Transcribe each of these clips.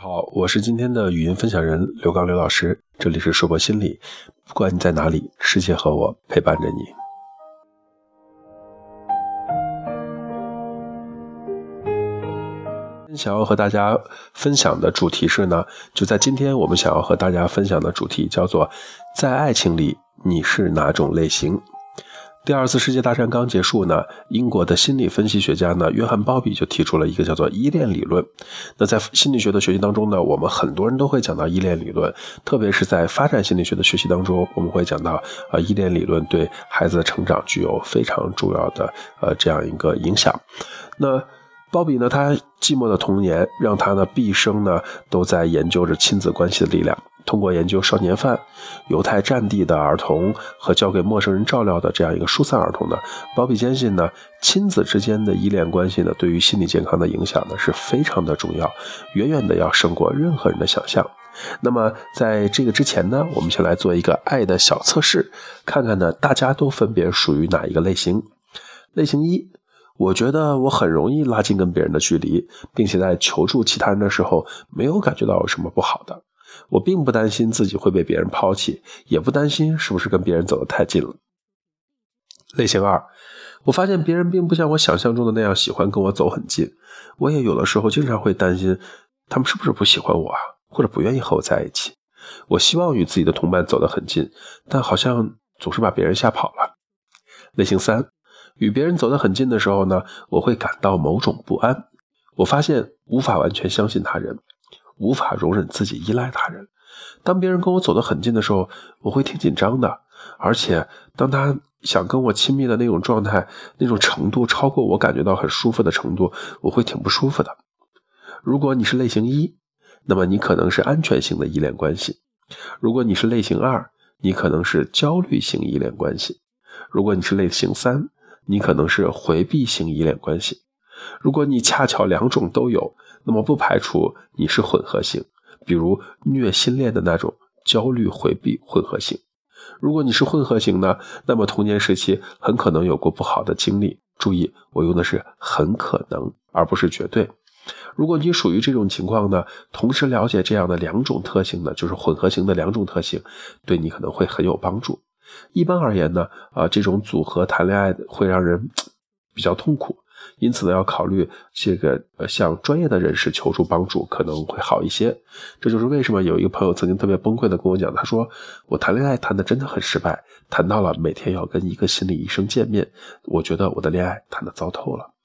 好，我是今天的语音分享人刘刚刘老师，这里是硕博心理，不管你在哪里，世界和我陪伴着你。想要和大家分享的主题是呢，就在今天我们想要和大家分享的主题叫做，在爱情里你是哪种类型？第二次世界大战刚结束呢，英国的心理分析学家呢，约翰鲍比就提出了一个叫做依恋理论。那在心理学的学习当中呢，我们很多人都会讲到依恋理论，特别是在发展心理学的学习当中，我们会讲到啊，依恋理论对孩子的成长具有非常重要的呃这样一个影响。那鲍比呢，他寂寞的童年让他呢毕生呢都在研究着亲子关系的力量。通过研究少年犯、犹太战地的儿童和交给陌生人照料的这样一个疏散儿童呢，鲍比坚信呢，亲子之间的依恋关系呢，对于心理健康的影响呢是非常的重要，远远的要胜过任何人的想象。那么在这个之前呢，我们先来做一个爱的小测试，看看呢大家都分别属于哪一个类型。类型一，我觉得我很容易拉近跟别人的距离，并且在求助其他人的时候，没有感觉到有什么不好的。我并不担心自己会被别人抛弃，也不担心是不是跟别人走得太近了。类型二，我发现别人并不像我想象中的那样喜欢跟我走很近，我也有的时候经常会担心他们是不是不喜欢我啊，或者不愿意和我在一起。我希望与自己的同伴走得很近，但好像总是把别人吓跑了。类型三，与别人走得很近的时候呢，我会感到某种不安，我发现无法完全相信他人。无法容忍自己依赖他人。当别人跟我走得很近的时候，我会挺紧张的。而且，当他想跟我亲密的那种状态、那种程度超过我感觉到很舒服的程度，我会挺不舒服的。如果你是类型一，那么你可能是安全型的依恋关系；如果你是类型二，你可能是焦虑型依恋关系；如果你是类型三，你可能是回避型依恋关系。如果你恰巧两种都有，那么不排除你是混合型，比如虐心恋的那种焦虑回避混合型。如果你是混合型呢，那么童年时期很可能有过不好的经历。注意，我用的是很可能，而不是绝对。如果你属于这种情况呢，同时了解这样的两种特性呢，就是混合型的两种特性，对你可能会很有帮助。一般而言呢，啊，这种组合谈恋爱会让人 比较痛苦。因此呢，要考虑这个呃，向专业的人士求助帮助可能会好一些。这就是为什么有一个朋友曾经特别崩溃的跟我讲，他说我谈恋爱谈的真的很失败，谈到了每天要跟一个心理医生见面，我觉得我的恋爱谈的糟透了。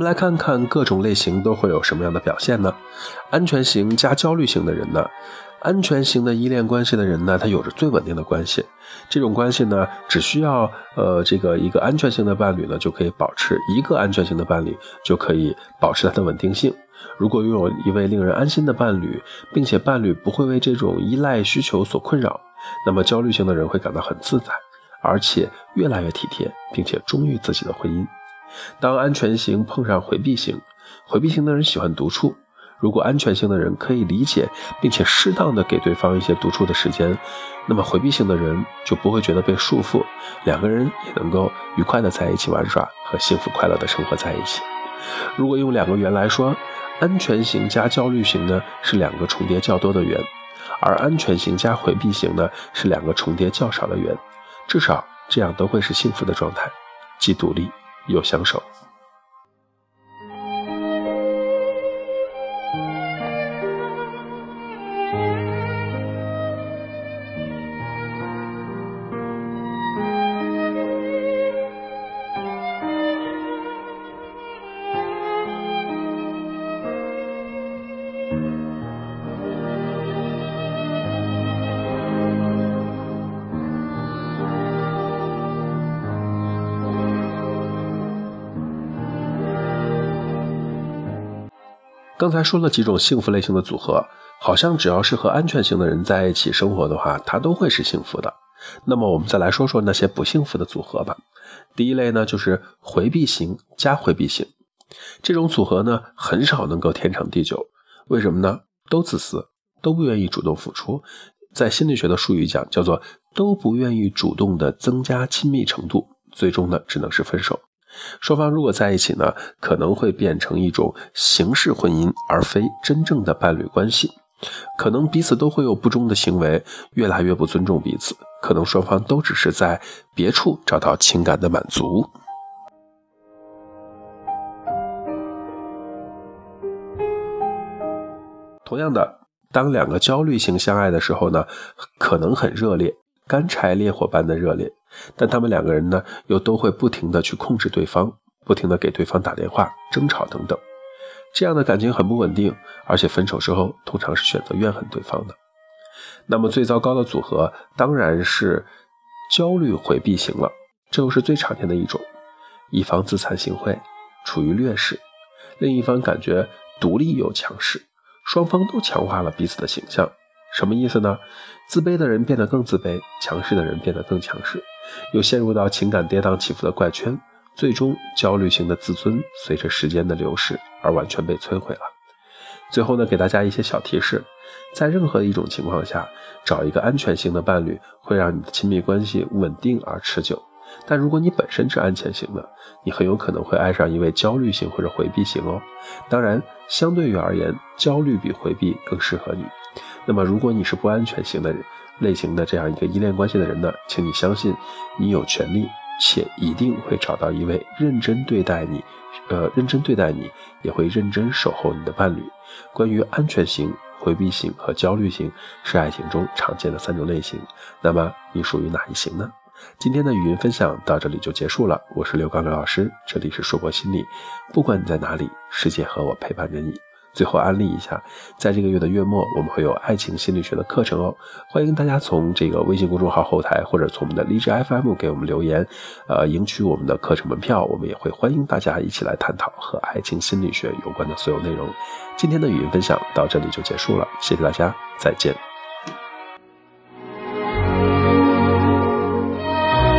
们来看看各种类型都会有什么样的表现呢？安全型加焦虑型的人呢？安全型的依恋关系的人呢，他有着最稳定的关系。这种关系呢，只需要呃这个一个安全型的伴侣呢，就可以保持一个安全型的伴侣就可以保持它的稳定性。如果拥有一位令人安心的伴侣，并且伴侣不会为这种依赖需求所困扰，那么焦虑型的人会感到很自在，而且越来越体贴，并且忠于自己的婚姻。当安全型碰上回避型，回避型的人喜欢独处。如果安全型的人可以理解并且适当的给对方一些独处的时间，那么回避型的人就不会觉得被束缚，两个人也能够愉快的在一起玩耍和幸福快乐的生活在一起。如果用两个圆来说，安全型加焦虑型呢是两个重叠较多的圆，而安全型加回避型呢是两个重叠较少的圆。至少这样都会是幸福的状态，既独立。又相守。刚才说了几种幸福类型的组合，好像只要是和安全型的人在一起生活的话，他都会是幸福的。那么我们再来说说那些不幸福的组合吧。第一类呢，就是回避型加回避型，这种组合呢，很少能够天长地久。为什么呢？都自私，都不愿意主动付出。在心理学的术语讲，叫做都不愿意主动的增加亲密程度，最终呢，只能是分手。双方如果在一起呢，可能会变成一种形式婚姻，而非真正的伴侣关系。可能彼此都会有不忠的行为，越来越不尊重彼此。可能双方都只是在别处找到情感的满足。同样的，当两个焦虑型相爱的时候呢，可能很热烈，干柴烈火般的热烈。但他们两个人呢，又都会不停的去控制对方，不停的给对方打电话、争吵等等，这样的感情很不稳定，而且分手之后通常是选择怨恨对方的。那么最糟糕的组合当然是焦虑回避型了，这又是最常见的一种，一方自惭形秽，处于劣势，另一方感觉独立又强势，双方都强化了彼此的形象。什么意思呢？自卑的人变得更自卑，强势的人变得更强势，又陷入到情感跌宕起伏的怪圈，最终焦虑型的自尊随着时间的流逝而完全被摧毁了。最后呢，给大家一些小提示，在任何一种情况下，找一个安全型的伴侣会让你的亲密关系稳定而持久。但如果你本身是安全型的，你很有可能会爱上一位焦虑型或者回避型哦。当然，相对于而言，焦虑比回避更适合你。那么，如果你是不安全型的人类型的这样一个依恋关系的人呢，请你相信，你有权利且一定会找到一位认真对待你，呃，认真对待你，也会认真守候你的伴侣。关于安全型、回避型和焦虑型是爱情中常见的三种类型，那么你属于哪一型呢？今天的语音分享到这里就结束了，我是刘刚刘老师，这里是硕博心理，不管你在哪里，世界和我陪伴着你。最后安利一下，在这个月的月末，我们会有爱情心理学的课程哦，欢迎大家从这个微信公众号后台或者从我们的荔枝 FM 给我们留言，呃，赢取我们的课程门票。我们也会欢迎大家一起来探讨和爱情心理学有关的所有内容。今天的语音分享到这里就结束了，谢谢大家，再见。